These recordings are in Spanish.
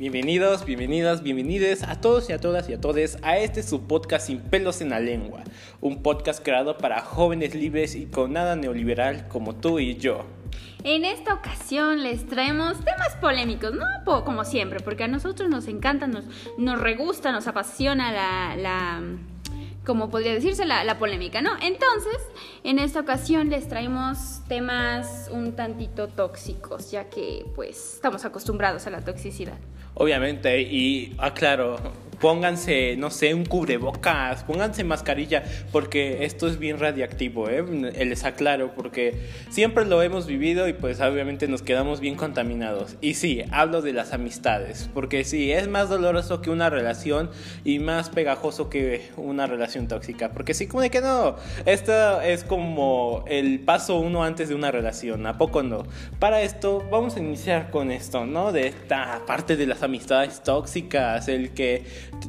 Bienvenidos, bienvenidas, bienvenides a todos y a todas y a todes a este su podcast Sin pelos en la lengua, un podcast creado para jóvenes libres y con nada neoliberal como tú y yo. En esta ocasión les traemos temas polémicos, no como siempre, porque a nosotros nos encanta, nos, nos regusta, nos apasiona la, la como podría decirse, la, la, polémica, ¿no? Entonces, en esta ocasión les traemos temas un tantito tóxicos, ya que pues estamos acostumbrados a la toxicidad. Obviamente, y aclaro, pónganse, no sé, un cubrebocas, pónganse mascarilla, porque esto es bien radiactivo, ¿eh? les aclaro, porque siempre lo hemos vivido y pues obviamente nos quedamos bien contaminados. Y sí, hablo de las amistades, porque sí, es más doloroso que una relación y más pegajoso que una relación tóxica, porque sí, como de que no, esto es como el paso uno antes de una relación, ¿a poco no? Para esto, vamos a iniciar con esto, ¿no? De esta parte de las amistades tóxicas, el que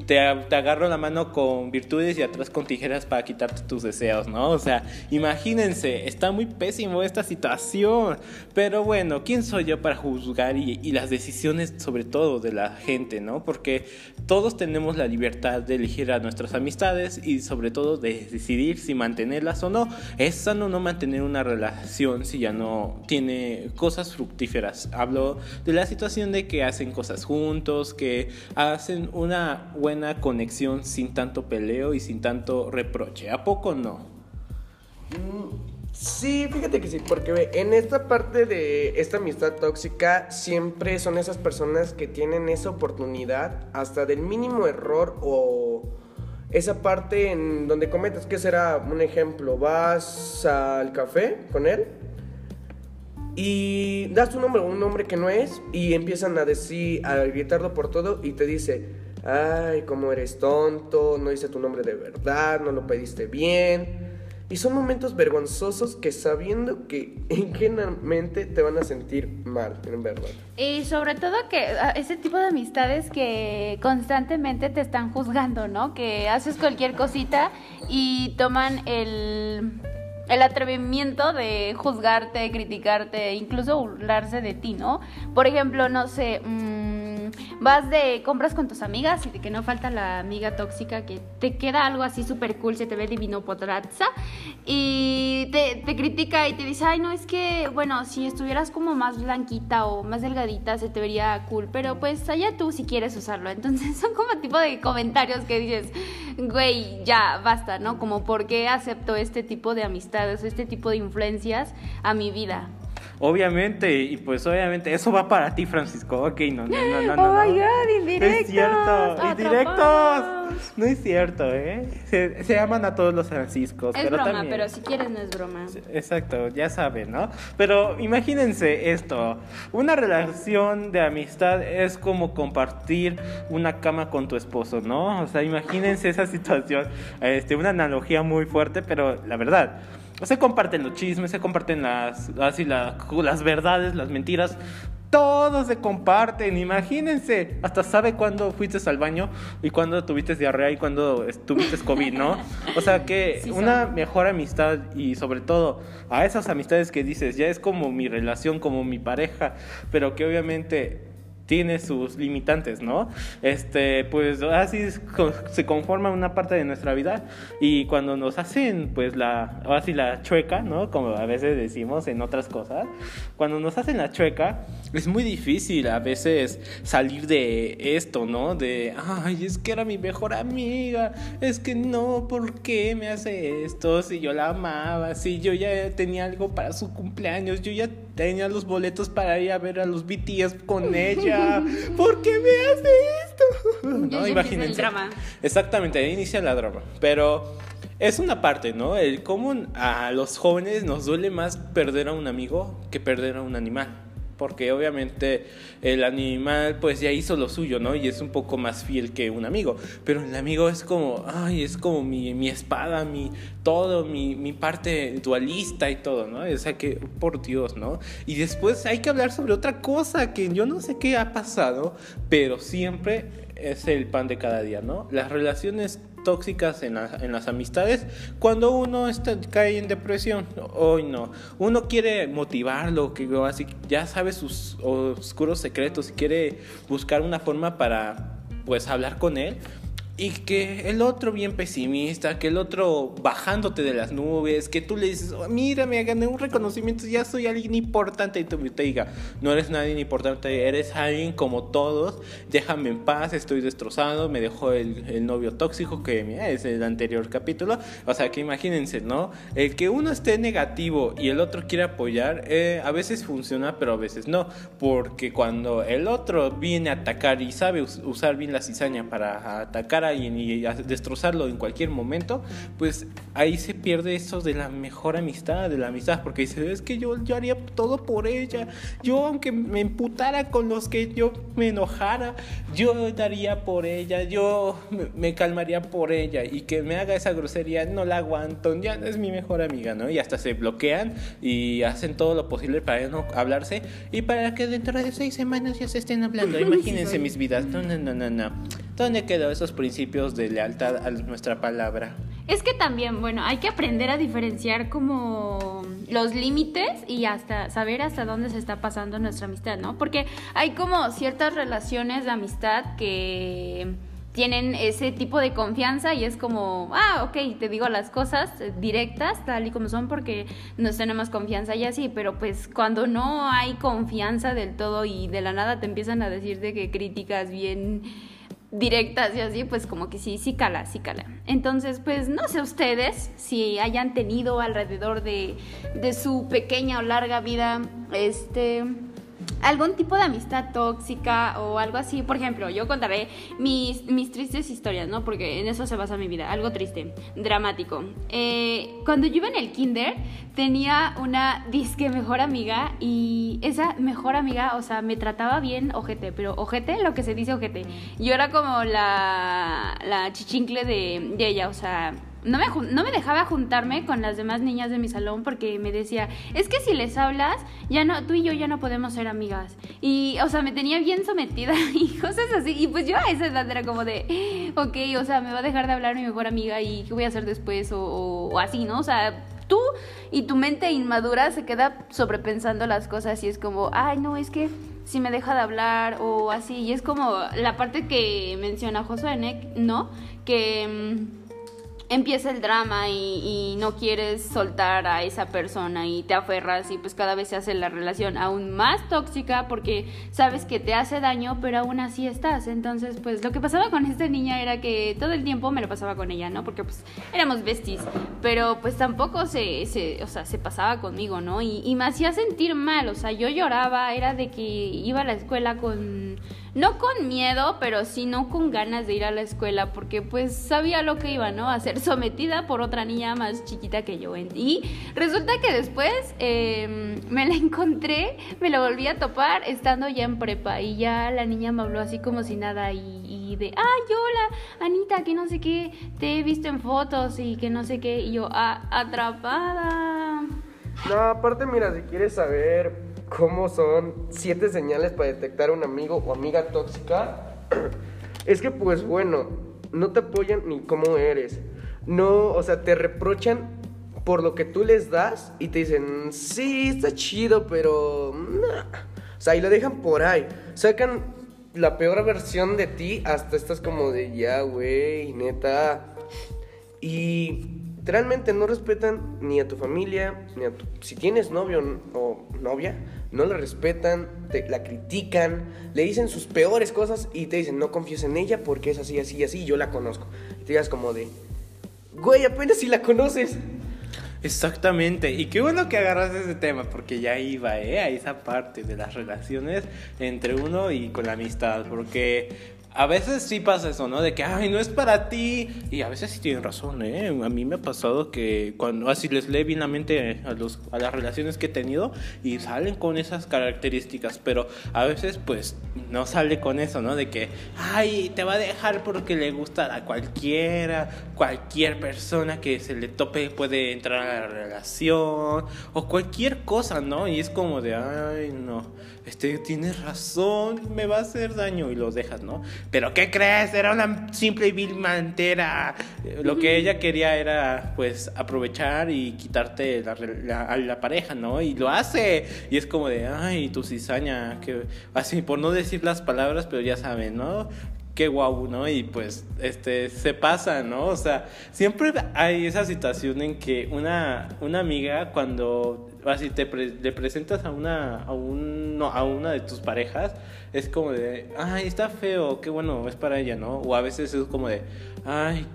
te, agarro la mano con virtudes y atrás con tijeras para quitarte tus deseos, ¿no? O sea, imagínense, está muy pésimo esta situación. Pero bueno, ¿quién soy yo para juzgar y, y las decisiones sobre todo de la gente, ¿no? Porque todos tenemos la libertad de elegir a nuestras amistades y sobre todo de decidir si mantenerlas o no. Es sano no mantener una relación si ya no tiene cosas fructíferas. Hablo de la situación de que hacen cosas juntos, que hacen una buena conexión sin tanto peleo y sin tanto reproche. ¿A poco no? Mm, sí, fíjate que sí, porque en esta parte de esta amistad tóxica siempre son esas personas que tienen esa oportunidad hasta del mínimo error o esa parte en donde cometes, que será un ejemplo, vas al café con él y das tu nombre, un nombre que no es y empiezan a decir, a gritarlo por todo y te dice, ay, cómo eres tonto, no hice tu nombre de verdad, no lo pediste bien. Y son momentos vergonzosos que sabiendo que ingenuamente te van a sentir mal, en verdad. Y sobre todo que ah, ese tipo de amistades que constantemente te están juzgando, ¿no? Que haces cualquier cosita y toman el, el atrevimiento de juzgarte, criticarte, incluso burlarse de ti, ¿no? Por ejemplo, no sé... Mmm, vas de compras con tus amigas y de que no falta la amiga tóxica que te queda algo así súper cool, se te ve divino potrazza y te, te, critica y te dice, ay, no, es que, bueno, si estuvieras como más blanquita o más delgadita se te vería cool, pero pues allá tú si quieres usarlo. Entonces son como tipo de comentarios que dices, güey, ya, basta, ¿no? Como por qué acepto este tipo de amistades, este tipo de influencias a mi vida. Obviamente, y pues obviamente, eso va para ti, Francisco. Ok, no, no, no, no. no, oh my god, indirectos. es cierto, indirectos. No es cierto, ¿eh? Se, se aman a todos los Franciscos. Es pero broma, también... pero si quieres no es broma. Exacto, ya saben, ¿no? Pero imagínense esto: una relación de amistad es como compartir una cama con tu esposo, ¿no? O sea, imagínense esa situación. Este, una analogía muy fuerte, pero la verdad se comparten los chismes, se comparten las, así las verdades, las mentiras. Todo se comparten, imagínense. Hasta sabe cuándo fuiste al baño y cuándo tuviste diarrea y cuándo tuviste COVID, ¿no? O sea que una mejor amistad y sobre todo a esas amistades que dices, ya es como mi relación, como mi pareja, pero que obviamente tiene sus limitantes, ¿no? Este, pues así se conforma una parte de nuestra vida y cuando nos hacen, pues la, así la chueca, ¿no? Como a veces decimos en otras cosas, cuando nos hacen la chueca, es muy difícil a veces salir de esto, ¿no? De, ay, es que era mi mejor amiga, es que no, ¿por qué me hace esto? Si yo la amaba, si yo ya tenía algo para su cumpleaños, yo ya tenía los boletos para ir a ver a los BTS con ella. ¿Por qué me hace esto? no, imagínense. El drama. Exactamente, ahí inicia la drama. Pero es una parte, ¿no? El cómo a los jóvenes nos duele más perder a un amigo que perder a un animal porque obviamente el animal pues ya hizo lo suyo, ¿no? Y es un poco más fiel que un amigo, pero el amigo es como, ay, es como mi, mi espada, mi todo, mi, mi parte dualista y todo, ¿no? O sea que, por Dios, ¿no? Y después hay que hablar sobre otra cosa que yo no sé qué ha pasado, pero siempre es el pan de cada día, ¿no? Las relaciones tóxicas en, en, las amistades cuando uno está, cae en depresión. Hoy no. Uno quiere motivarlo, que así ya sabe sus oscuros secretos y quiere buscar una forma para pues hablar con él y que el otro bien pesimista, que el otro bajándote de las nubes, que tú le dices, oh, mira, me gané un reconocimiento, ya soy alguien importante, y tú te diga, no eres nadie importante, eres alguien como todos, déjame en paz, estoy destrozado, me dejó el, novio tóxico, que es el anterior capítulo, o sea que imagínense, ¿no? El que uno esté negativo y el otro quiere apoyar, eh, a veces funciona, pero a veces no, porque cuando el otro viene a atacar y sabe usar bien la cizaña para atacar a y destrozarlo en cualquier momento, pues ahí se pierde eso de la mejor amistad, de la amistad, porque dice, es que yo, yo haría todo por ella, yo aunque me emputara con los que yo me enojara, yo daría por ella, yo me, calmaría por ella y que me haga esa grosería, no la aguanto, ya no es mi mejor amiga, ¿no? Y hasta se bloquean y hacen todo lo posible para no hablarse y para que dentro de seis semanas ya se estén hablando. Imagínense mis vidas. No, no, no, no, no. ¿Dónde quedó esos principios de lealtad a nuestra palabra? Es que también, bueno, hay que aprender a diferenciar como los límites y hasta saber hasta dónde se está pasando nuestra amistad, ¿no? Porque hay como ciertas relaciones de amistad que tienen ese tipo de confianza y es como, ah, ok, te digo las cosas directas, tal y como son, porque nos tenemos confianza y así, pero pues cuando no hay confianza del todo y de la nada te empiezan a decir de que críticas bien directas y así, pues como que sí, sí cala, sí cala. Entonces, pues no sé ustedes si hayan tenido alrededor de, de su pequeña o larga vida, este algún tipo de amistad tóxica o algo así. Por ejemplo, yo contaré mis, mis tristes historias, ¿no? Porque en eso se basa mi vida. Algo triste, dramático. Eh, cuando yo iba en el kinder, tenía una disque mejor amiga y esa mejor amiga, o sea, me trataba bien ojete, pero ojete, lo que se dice ojete. Yo era como la, la chichincle de, de ella, o sea no me, no me dejaba juntarme con las demás niñas de mi salón porque me decía, es que si les hablas, ya no, tú y yo ya no podemos ser amigas. Y, o sea, me tenía bien sometida y cosas así. Y pues yo a esa edad era como de, ok, o sea, me va a dejar de hablar mi mejor amiga y qué voy a hacer después o, o así, ¿no? O sea, tú y tu mente inmadura se queda sobrepensando las cosas y es como, ay, no, es que si me deja de hablar o así. Y es como la parte que menciona Josué ¿no? Que mm, empieza el drama y, no quieres soltar a esa persona y te aferras y pues cada vez se hace la relación aún más tóxica porque sabes que te hace daño pero aún así estás. Entonces pues lo que pasaba con esta niña era que todo el tiempo me lo pasaba con ella no porque pues éramos besties pero pues tampoco se, se o sea se pasaba conmigo no y, y me hacía sentir mal o sea yo lloraba era de que iba a la escuela con no con miedo, pero sí no con ganas de ir a la escuela, porque pues sabía lo que iba, ¿no? A ser sometida por otra niña más chiquita que yo. Y resulta que después em, me la encontré, me la volví a topar estando ya en prepa y ya la niña me habló así como si nada y, de, ay, hola, Anita, que no sé qué, te he visto en fotos y que no sé qué, y yo, ah, atrapada. No, aparte, mira, si quieres saber cómo son siete señales para detectar un amigo o amiga tóxica, es que pues bueno, no te apoyan ni cómo eres. No, o sea, te reprochan por lo que tú les das y te dicen, sí, está chido, pero... O sea, y lo dejan por ahí. Sacan la peor versión de ti hasta estás como de, ya, güey, neta. Y realmente no respetan ni a tu familia, ni a tu... Si tienes novio o novia, no la respetan, te, la critican, le dicen sus peores cosas y te dicen, no confíes en ella porque es así, así, así, yo la conozco. Y te digas como de, güey, apenas si la conoces. Exactamente, y qué bueno que agarras ese tema, porque ya iba ¿eh? a esa parte de las relaciones entre uno y con la amistad, porque a veces sí pasa eso, ¿no? De que, ay, no es para ti. Y a veces sí tienen razón, ¿eh? A mí me ha pasado que cuando así les lee bien la mente a, los, a las relaciones que he tenido y salen con esas características, pero a veces pues no sale con eso, ¿no? De que, ay, te va a dejar porque le gusta a cualquiera, cualquier persona que se le tope puede entrar a la relación o cualquier cosa, ¿no? Y es como de, ay, no, este, tienes razón, me va a hacer daño y los dejas, ¿no? pero ¿qué crees? Era una simple y vil mantera. Lo que ella quería era, pues, aprovechar y quitarte la, a la pareja, ¿no? Y lo hace. Y es como de, ay, tu cizaña, que así, por no decir las palabras, pero ya saben, ¿no? Qué guau, ¿no? Y pues este se pasa, ¿no? O sea, siempre hay esa situación en que una, una amiga cuando así te le presentas a una a un a una de tus parejas es como de, "Ay, está feo, qué bueno, es para ella", ¿no? O a veces es como de, "Ay,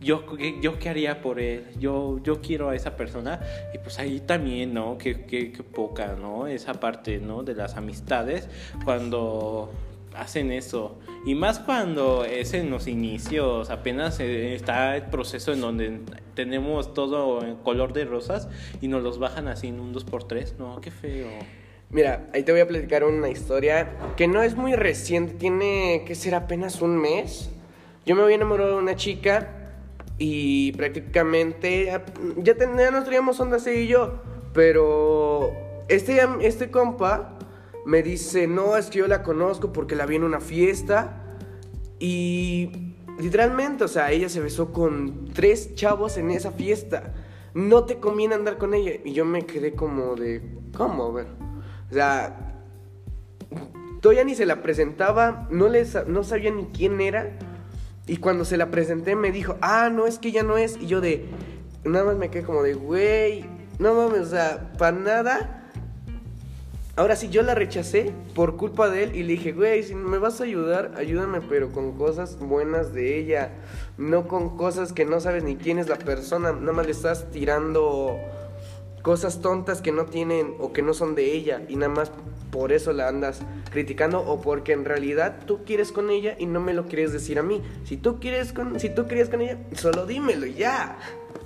yo, yo, qué haría por él, yo, yo quiero a esa persona y pues ahí también, ¿no? Qué, qué, qué poca, ¿no? Esa parte, ¿no? De las amistades, cuando hacen eso. Y más cuando es en los inicios, apenas está el proceso en donde tenemos todo en color de rosas y nos los bajan así en un 2x3. No, qué feo. Mira, ahí te voy a platicar una historia que no es muy reciente, tiene que ser apenas un mes. Yo me había enamorado de una chica y prácticamente ya, ya nos traíamos ella y yo, pero este, este compa me dice, no, es que yo la conozco porque la vi en una fiesta. Y literalmente, o sea, ella se besó con tres chavos en esa fiesta. No te conviene andar con ella. Y yo me quedé como de, ¿cómo? O sea, todavía ni se la presentaba, no, les, no sabía ni quién era. Y cuando se la presenté me dijo, ah, no, es que ya no es. Y yo de, nada más me quedé como de, güey, no mames, o sea, para nada Ahora sí, yo la rechacé por culpa de él y le dije, güey, si me vas a ayudar, ayúdame, pero con cosas buenas de ella, no con cosas que no sabes ni quién es la persona, nada más le estás tirando cosas tontas que no tienen o que no son de ella y nada más por eso la andas criticando o porque en realidad tú quieres con ella y no me lo quieres decir a mí. Si tú quieres con si tú querías con ella, solo dímelo ya.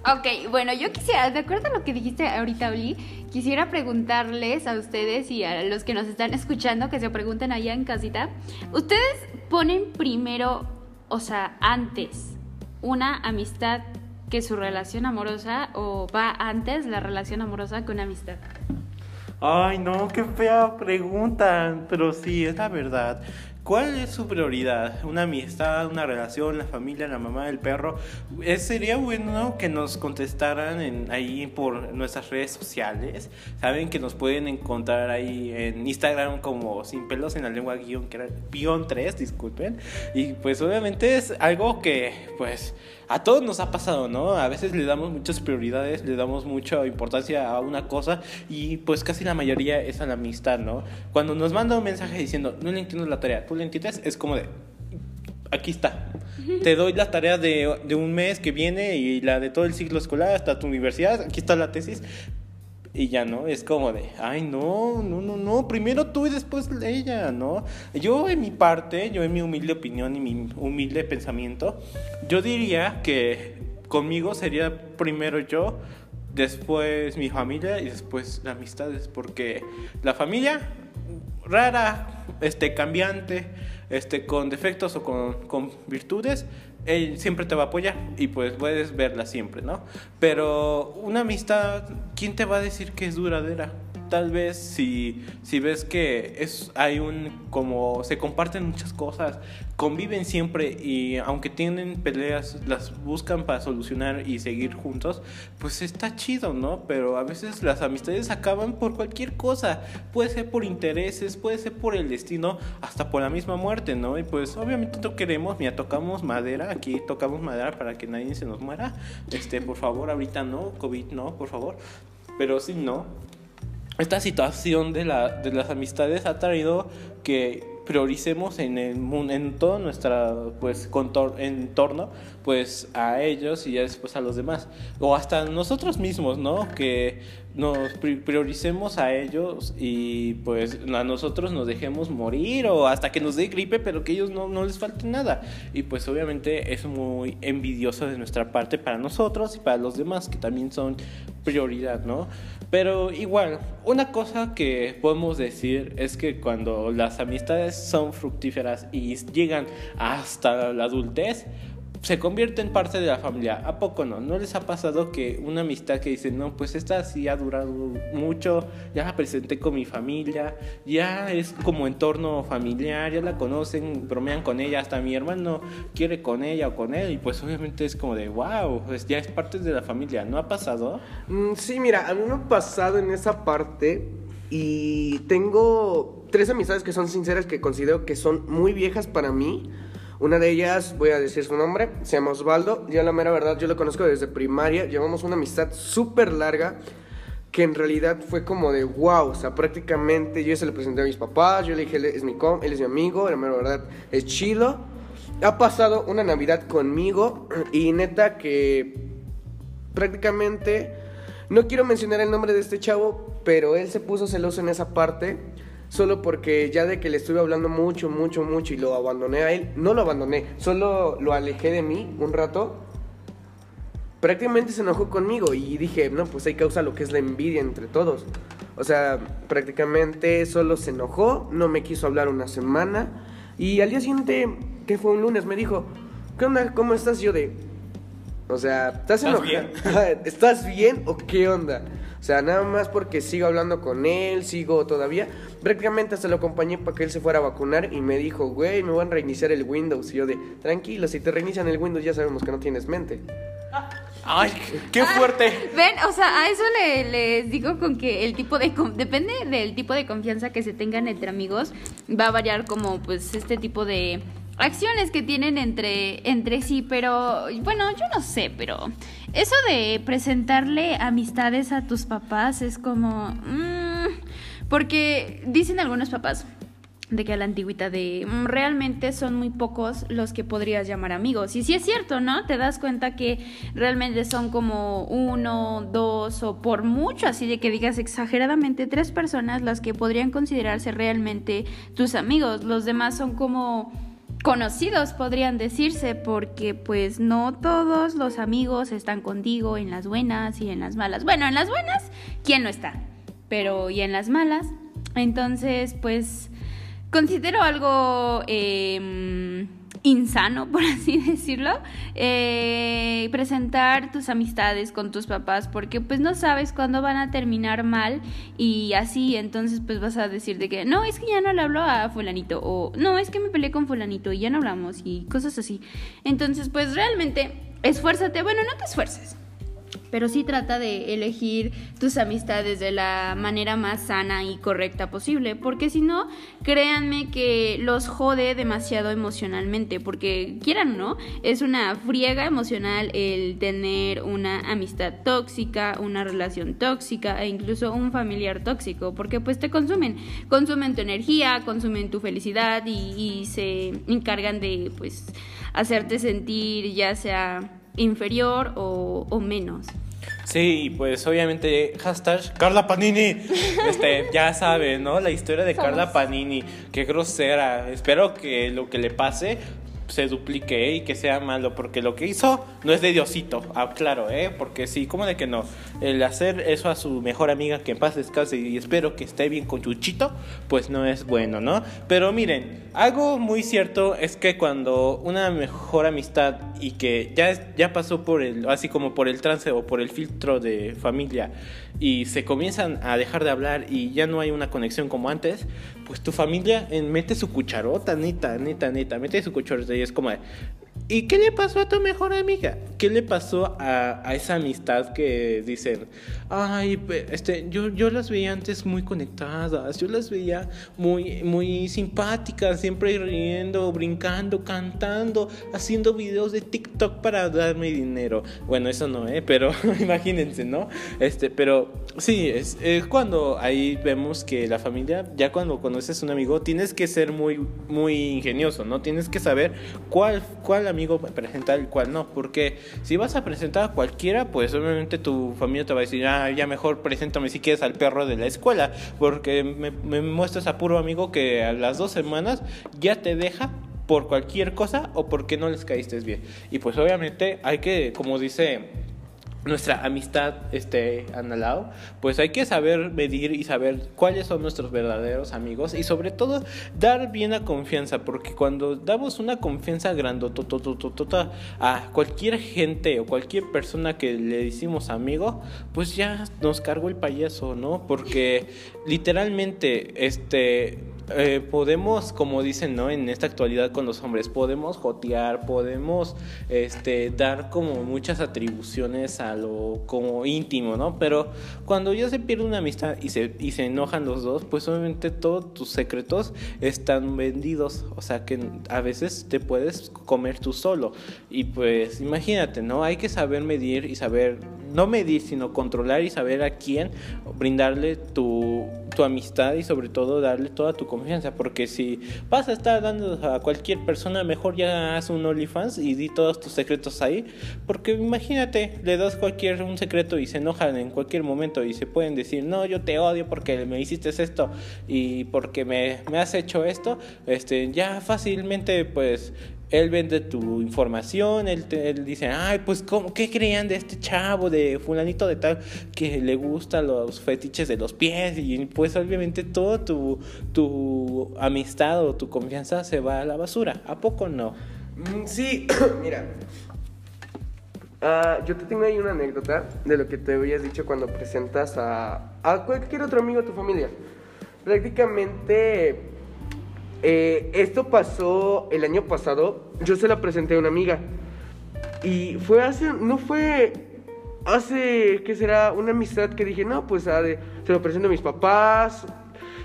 Ok, bueno, yo quisiera, de acuerdo a lo que dijiste ahorita, Oli, quisiera preguntarles a ustedes y a los que nos están escuchando, que se pregunten allá en casita, ¿ustedes ponen primero, o sea, antes, una amistad que su relación amorosa o va antes la relación amorosa que una amistad? Ay, no, qué fea pregunta, pero sí, es la verdad. ¿Cuál es su prioridad? ¿Una amistad, una relación, la familia, la mamá, el perro? Eh, sería bueno que nos contestaran en, ahí por nuestras redes sociales. Saben que nos pueden encontrar ahí en Instagram como sin pelos en la lengua guion, guion 3, disculpen. Y pues obviamente es algo que pues a todos nos ha pasado, ¿no? A veces le damos muchas prioridades, le damos mucha importancia a una cosa y pues casi la mayoría es a la amistad, ¿no? Cuando nos manda un mensaje diciendo, no le entiendo la tarea, tú le entiendes, es como de, aquí está. Te doy la tarea de, de, un mes que viene y la de todo el ciclo escolar hasta tu universidad. Aquí está la tesis y ya no, es como de, ay no, no, no, no, primero tú y después ella, ¿no? Yo en mi parte, yo en mi humilde opinión y mi humilde pensamiento, yo diría que conmigo sería primero yo, después mi familia y después las amistades, porque la familia rara, este cambiante, este con defectos o con, con virtudes, él siempre te va a apoyar y pues puedes verla siempre, ¿no? Pero una amistad, ¿quién te va a decir que es duradera? Tal vez si, si ves que es, hay un, como se comparten muchas cosas, conviven siempre y aunque tienen peleas, las buscan para solucionar y seguir juntos, pues está chido, ¿no? Pero a veces las amistades acaban por cualquier cosa, puede ser por intereses, puede ser por el destino, hasta por la misma muerte, ¿no? Y pues obviamente no queremos, mira, tocamos madera, aquí tocamos madera para que nadie se nos muera, este, por favor, ahorita no, COVID no, por favor, pero sí, no esta situación de, la, las amistades ha traído que prioricemos en el todo nuestro pues entorno pues a ellos y ya después a los demás. O hasta nosotros mismos no que nos prioricemos a ellos y pues a nosotros nos dejemos morir o hasta que nos dé gripe pero que ellos no, no les falte nada. Y pues obviamente es muy envidioso de nuestra parte para nosotros y para los demás que también son prioridad no pero igual una cosa que podemos decir es que cuando las amistades son fructíferas y llegan hasta la adultez se convierte en parte de la familia. ¿A poco no? ¿No les ha pasado que una amistad que dicen, no, pues esta sí ha durado mucho, ya la presenté con mi familia, ya es como entorno familiar, ya la conocen, bromean con ella, hasta mi hermano quiere con ella o con él, y pues obviamente es como de, wow, pues ya es parte de la familia. ¿No ha pasado? Mm, sí, mira, a mí me ha pasado en esa parte y tengo tres amistades que son sinceras que considero que son muy viejas para mí. Una de ellas, voy a decir su nombre, se llama Osvaldo. Yo la mera verdad, yo lo conozco desde primaria. Llevamos una amistad súper larga que en realidad fue como de wow. O sea, prácticamente yo se le presenté a mis papás, yo le dije, él es mi com, él es mi amigo, la mera verdad es chido. Ha pasado una Navidad conmigo y neta que prácticamente... No quiero mencionar el nombre de este chavo, pero él se puso celoso en esa parte solo porque ya de que le estuve hablando mucho, mucho, mucho y lo abandoné a él, no lo abandoné, solo lo alejé de mí un rato, prácticamente se enojó conmigo y dije, no, pues hay causa lo que es la envidia entre todos. O sea, prácticamente solo se enojó, no me quiso hablar una semana y al día siguiente, que fue un lunes, me dijo, ¿qué onda? ¿Cómo estás? Yo de... O sea, ¿estás enojado? ¿Estás bien o qué onda? O sea, nada más porque sigo hablando con él, sigo todavía. Prácticamente hasta lo acompañé para que él se fuera a vacunar y me dijo, güey, me van a reiniciar el Windows. Y yo de, tranquilo, si te reinician el Windows ya sabemos que no tienes mente. ¡Ay, qué fuerte! Ven, o sea, a eso le, les digo con que el tipo de... Depende del tipo de confianza que se tengan entre amigos, va a variar como pues este tipo de acciones que tienen entre, entre sí, pero bueno, yo no sé, pero eso de presentarle amistades a tus papás es como... Mm, porque dicen algunos papás de que a la antigüita de mm, realmente son muy pocos los que podrías llamar amigos. Y sí es cierto, ¿no? Te das cuenta que realmente son como uno, dos o por mucho, así de que digas exageradamente tres personas las que podrían considerarse realmente tus amigos. Los demás son como conocidos podrían decirse porque pues no todos los amigos están contigo en las buenas y en las malas. Bueno, en las buenas, ¿quién no está? Pero y en las malas. Entonces, pues considero algo... Eh, insano, por así decirlo, eh, presentar tus amistades con tus papás, porque pues no sabes cuándo van a terminar mal y así, entonces pues vas a decir de que no, es que ya no le hablo a fulanito, o no, es que me peleé con fulanito y ya no hablamos y cosas así. Entonces pues realmente esfuérzate, bueno, no te esfuerces pero sí trata de elegir tus amistades de la manera más sana y correcta posible, porque si no, créanme que los jode demasiado emocionalmente, porque quieran o no, es una friega emocional el tener una amistad tóxica, una relación tóxica e incluso un familiar tóxico, porque pues te consumen, consumen tu energía, consumen tu felicidad y, se encargan de pues hacerte sentir ya sea inferior o menos. Sí, pues obviamente, hashtag Carla Panini. Este, ya sabe, ¿no? La historia de Carla Panini. Qué grosera. Espero que lo que le pase se duplique y que sea malo, porque lo que hizo no es de Diosito, ah, claro, ¿eh? Porque sí, ¿cómo de que no? El hacer eso a su mejor amiga que en paz descanse y espero que esté bien con Chuchito, pues no es bueno, ¿no? Pero miren, algo muy cierto es que cuando una mejor amistad y que ya, ya pasó por el, así como por el trance o por el filtro de familia y se comienzan a dejar de hablar y ya no hay una conexión como antes, pues tu familia mete su cucharota, neta, neta, neta, mete su cucharota es como, ¿Y qué le pasó a tu mejor amiga? ¿Qué le pasó a, a esa amistad que dicen, ay, este, yo, yo las veía antes muy conectadas, yo las veía muy, muy simpáticas, siempre riendo, brincando, cantando, haciendo videos de TikTok para darme dinero. Bueno, eso no, ¿eh? Pero imagínense, ¿no? Este, pero sí, es, es cuando ahí vemos que la familia, ya cuando conoces a un amigo, tienes que ser muy, muy ingenioso, ¿no? Tienes que saber cuál, cuál amigo presentar y cuál no. Porque si vas a presentar a cualquiera, pues obviamente tu familia te va a decir, ah, ya mejor preséntame si quieres al perro de la escuela. Porque me, me muestras a puro amigo que a las dos semanas ya te deja por cualquier cosa o porque no les caíste bien. Y pues obviamente hay que, como dice nuestra amistad este Analao, pues hay que saber medir y saber cuáles son nuestros verdaderos amigos y sobre todo dar bien la confianza, porque cuando damos una confianza grandototototota a cualquier gente o cualquier persona que le decimos amigo, pues ya nos cargó el payaso, ¿no? Porque literalmente este eh, podemos, como dicen, ¿no? En esta actualidad con los hombres, podemos jotear, podemos este, dar como muchas atribuciones a lo como íntimo, ¿no? Pero cuando ya se pierde una amistad y se, y se enojan los dos, pues obviamente todos tus secretos están vendidos, o sea que a veces te puedes comer tú solo. Y pues imagínate, ¿no? Hay que saber medir y saber, no medir, sino controlar y saber a quién brindarle tu, tu amistad y sobre todo darle toda tu confianza, porque si vas a estar dando a cualquier persona, mejor ya haz un OnlyFans y di todos tus secretos ahí, porque imagínate, le das cualquier un secreto y se enojan en cualquier momento y se pueden decir, no, yo te odio porque me hiciste esto y porque me, me has hecho esto, este, ya fácilmente pues él vende tu información, él, él dice, ay, pues, ¿cómo, ¿qué creían de este chavo, de fulanito de tal, que le gustan los fetiches de los pies? Y pues obviamente todo tu, tu amistad o tu confianza se va a la basura. ¿A poco no? Mm, sí, mira. Ah, yo te tengo ahí una anécdota de lo que te habías dicho cuando presentas a, a cualquier otro amigo de tu familia. Prácticamente eh, esto pasó el año pasado. Yo se la presenté a una amiga. Y fue hace, no fue hace, ¿qué será? Una amistad que dije, no, pues se lo presento a mis papás.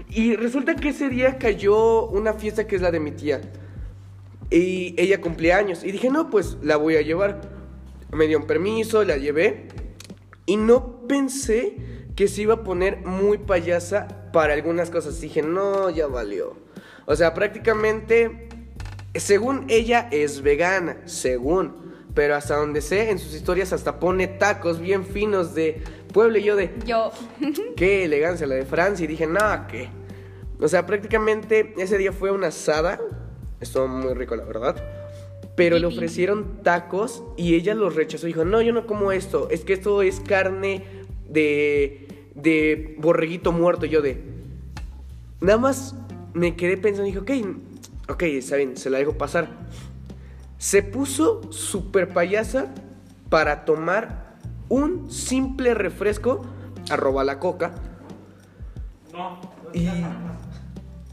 Y resulta que ese día cayó una fiesta que es la de mi tía. Y ella cumplía años. Y dije, no, pues la voy a llevar. Me dio un permiso, la llevé. Y no pensé que se iba a poner muy payasa para algunas cosas. Dije, no, ya valió. O sea, prácticamente, según ella es vegana, según. Pero hasta donde sé, en sus historias hasta pone tacos bien finos de pueblo y yo de... Yo. Qué elegancia la de Francia. Y dije, nada, ¿qué? O sea, prácticamente ese día fue una asada. Estuvo muy rico, la verdad. Pero le ofrecieron tacos y ella los rechazó. Dijo, no, yo no como esto. Es que esto es carne de, de borreguito muerto. Y yo de... Nada más me quedé pensando y dije, ok, ok, está bien, se la dejo pasar. Se puso súper payasa para tomar un simple refresco, arroba la coca. No. Y,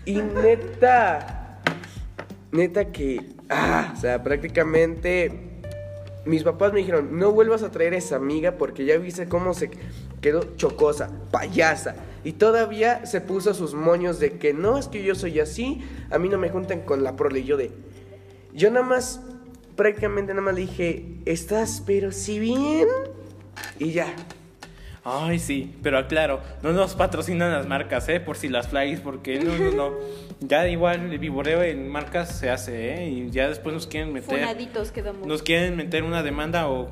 y neta, neta que, ah, o sea, prácticamente mis papás me dijeron, no vuelvas a traer a esa amiga porque ya viste cómo se quedó chocosa, payasa. Y todavía se puso sus moños de que no, es que yo soy así, a mí no me juntan con la prole. Y yo de, yo nada más, prácticamente nada más le dije, estás pero si bien. Y ya. Ay, sí, pero aclaro, no nos patrocinan las marcas, ¿eh? Por si las flyers, porque no, no, no. Ya igual el vivoreo en marcas se hace, ¿eh? Y ya después nos quieren meter. Funaditos quedamos. Nos quieren meter una demanda o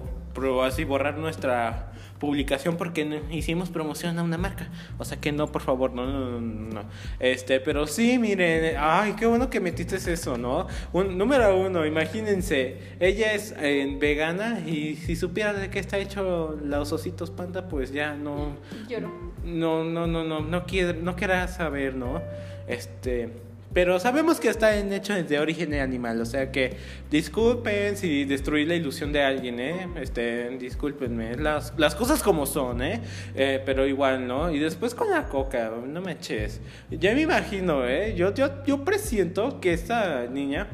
así borrar nuestra publicación porque hicimos promoción a una marca. O sea que no, por favor, no, no, no, Este, pero sí, miren, ay, qué bueno que metiste eso, ¿no? Un, número uno, imagínense, ella es eh, vegana y si supiera de qué está hecho los ositos panda, pues ya no. Lloro. No, no, no, no, no, quiere, no quiera saber, ¿no? Este. Pero sabemos que está en hecho de origen animal, o sea que disculpen si destruí la ilusión de alguien, ¿eh? Este, discúlpenme, las, las cosas como son, ¿eh? ¿eh? Pero igual, ¿no? Y después con la coca, no me eches. Ya me imagino, ¿eh? Yo, yo, yo presiento que esta niña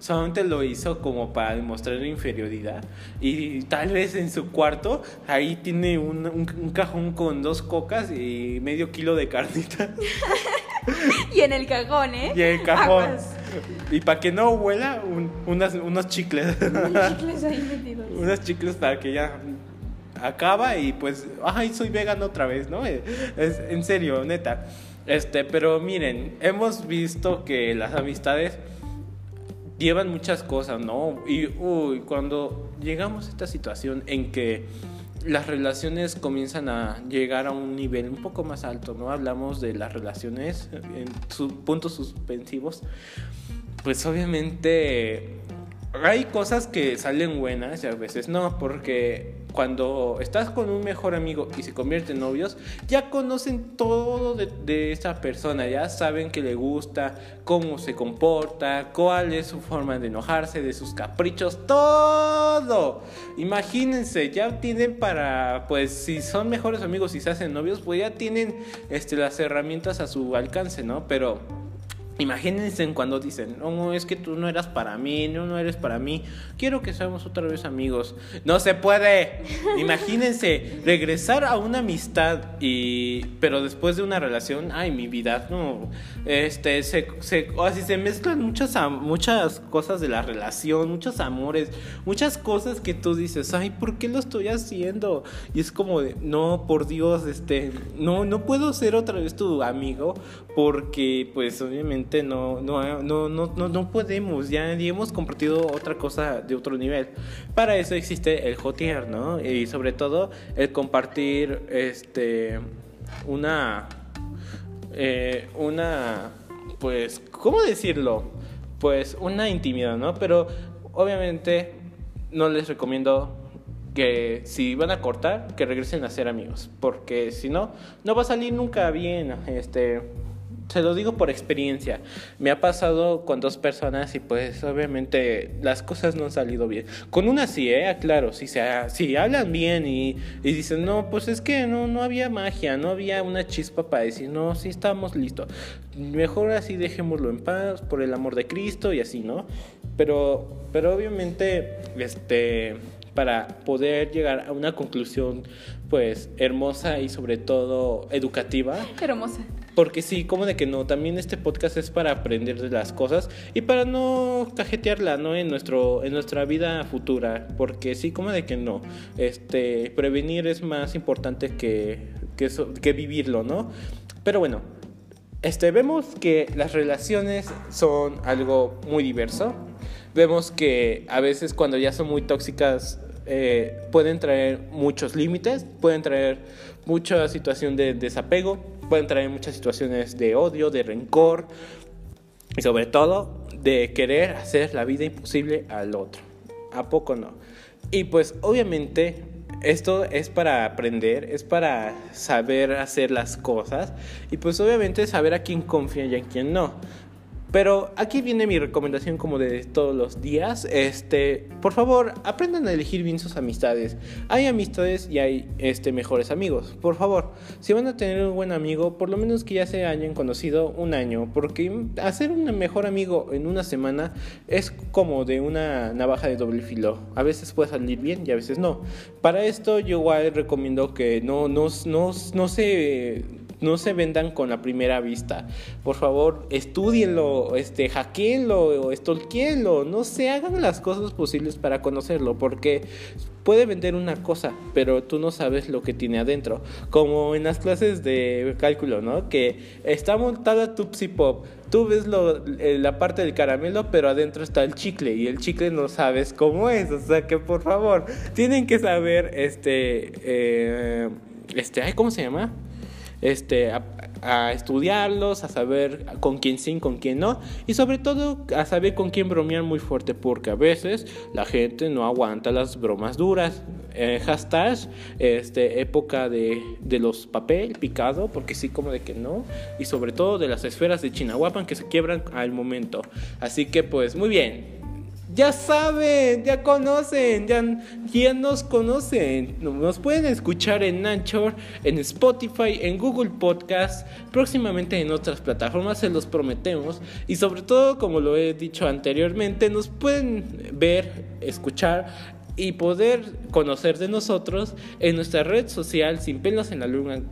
solamente lo hizo como para demostrar inferioridad. Y tal vez en su cuarto, ahí tiene un, un, cajón con dos cocas y medio kilo de carnita. y en el cajón, ¿eh? Y en el cajón. Y para que no huela, unas, unos chicles. Unos chicles ahí metidos. unos chicles para que ya acaba y pues, ay, soy vegano otra vez, ¿no? Es, en serio, neta. Este, pero miren, hemos visto que las amistades llevan muchas cosas, ¿no? Y uy, cuando llegamos a esta situación en que las relaciones comienzan a llegar a un nivel un poco más alto, ¿no? Hablamos de las relaciones en sus puntos suspensivos. Pues obviamente hay cosas que salen buenas y a veces no, porque cuando estás con un mejor amigo y se convierten en novios, ya conocen todo de, esa persona, ya saben qué le gusta, cómo se comporta, cuál es su forma de enojarse, de sus caprichos, todo. Imagínense, ya tienen para, pues si son mejores amigos y se hacen novios, pues ya tienen este, las herramientas a su alcance, ¿no? Pero Imagínense cuando dicen, no, es que tú no eras para mí, no, no eres para mí, quiero que seamos otra vez amigos. No se puede. Imagínense regresar a una amistad y, pero después de una relación, ay, mi vida, no, este, se, se, así se mezclan muchas, muchas cosas de la relación, muchos amores, muchas cosas que tú dices, ay, ¿por qué lo estoy haciendo? Y es como de, no, por Dios, este, no, no puedo ser otra vez tu amigo porque, pues, obviamente no, no, no, no, no podemos, ya, hemos compartido otra cosa de otro nivel. Para eso existe el jotear, ¿no? Y sobre todo el compartir este, una, eh, una, pues, ¿cómo decirlo? Pues una intimidad, ¿no? Pero obviamente no les recomiendo que si van a cortar, que regresen a ser amigos, porque si no, no va a salir nunca bien, este, se lo digo por experiencia. Me ha pasado con dos personas y pues obviamente las cosas no han salido bien. Con una sí, eh, claro, si, se, si hablan bien y, y, dicen, no, pues es que no, no había magia, no había una chispa para decir, no, sí estamos listos. Mejor así dejémoslo en paz por el amor de Cristo y así, ¿no? Pero, pero obviamente, este para poder llegar a una conclusión pues hermosa y sobre todo educativa. Hermosa. Porque sí, como de que no, también este podcast es para aprender de las cosas y para no cajetearla, ¿no? En, nuestro, en nuestra vida futura, porque sí, como de que no, este, prevenir es más importante que, que, que vivirlo, ¿no? Pero bueno, este, vemos que las relaciones son algo muy diverso, vemos que a veces cuando ya son muy tóxicas eh, pueden traer muchos límites, pueden traer mucha situación de desapego, pueden traer muchas situaciones de odio, de rencor y sobre todo de querer hacer la vida imposible al otro. ¿A poco no? Y pues obviamente esto es para aprender, es para saber hacer las cosas y pues obviamente saber a quién confía y a quién no. Pero aquí viene mi recomendación como de todos los días. Este, por favor, aprendan a elegir bien sus amistades. Hay amistades y hay este mejores amigos. Por favor, si van a tener un buen amigo, por lo menos que ya se hayan conocido un año, porque hacer un mejor amigo en una semana es como de una navaja de doble filo. A veces puede salir bien y a veces no. Para esto yo igual recomiendo que no no no, no se no se vendan con la primera vista. Por favor, estudienlo, este, hackeenlo o stalkeenlo. No se hagan las cosas posibles para conocerlo, porque puede vender una cosa, pero tú no sabes lo que tiene adentro. Como en las clases de cálculo, ¿no? Que está montada Tupsi Pop. Tú ves lo, eh, la parte del caramelo, pero adentro está el chicle y el chicle no sabes cómo es. O sea que por favor, tienen que saber, este, eh, este, ¿cómo se llama? Este, a, estudiarlos, a saber con quién sí, con quién no, y sobre todo a saber con quién bromear muy fuerte, porque a veces la gente no aguanta las bromas duras. Eh, hashtag, este, época de, de los papel picado, porque sí, como de que no, y sobre todo de las esferas de Chinahuapan que se quiebran al momento. Así que, pues, muy bien, ya saben, ya conocen, ya, ya, nos conocen. Nos pueden escuchar en Anchor, en Spotify, en Google Podcast, próximamente en otras plataformas, se los prometemos. Y sobre todo, como lo he dicho anteriormente, nos pueden ver, escuchar y poder conocer de nosotros en nuestra red social sin pelos en la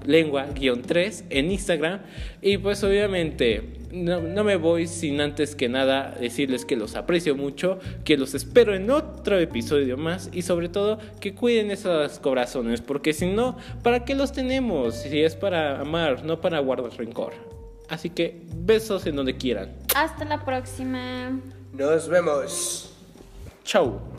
lengua, guion 3 en Instagram y pues obviamente no, no, me voy sin antes que nada decirles que los aprecio mucho, que los espero en otro episodio más y sobre todo que cuiden esos corazones porque si no, ¿para qué los tenemos? Si es para amar, no para guardar rencor. Así que besos en donde quieran. Hasta la próxima. Nos vemos. Chau.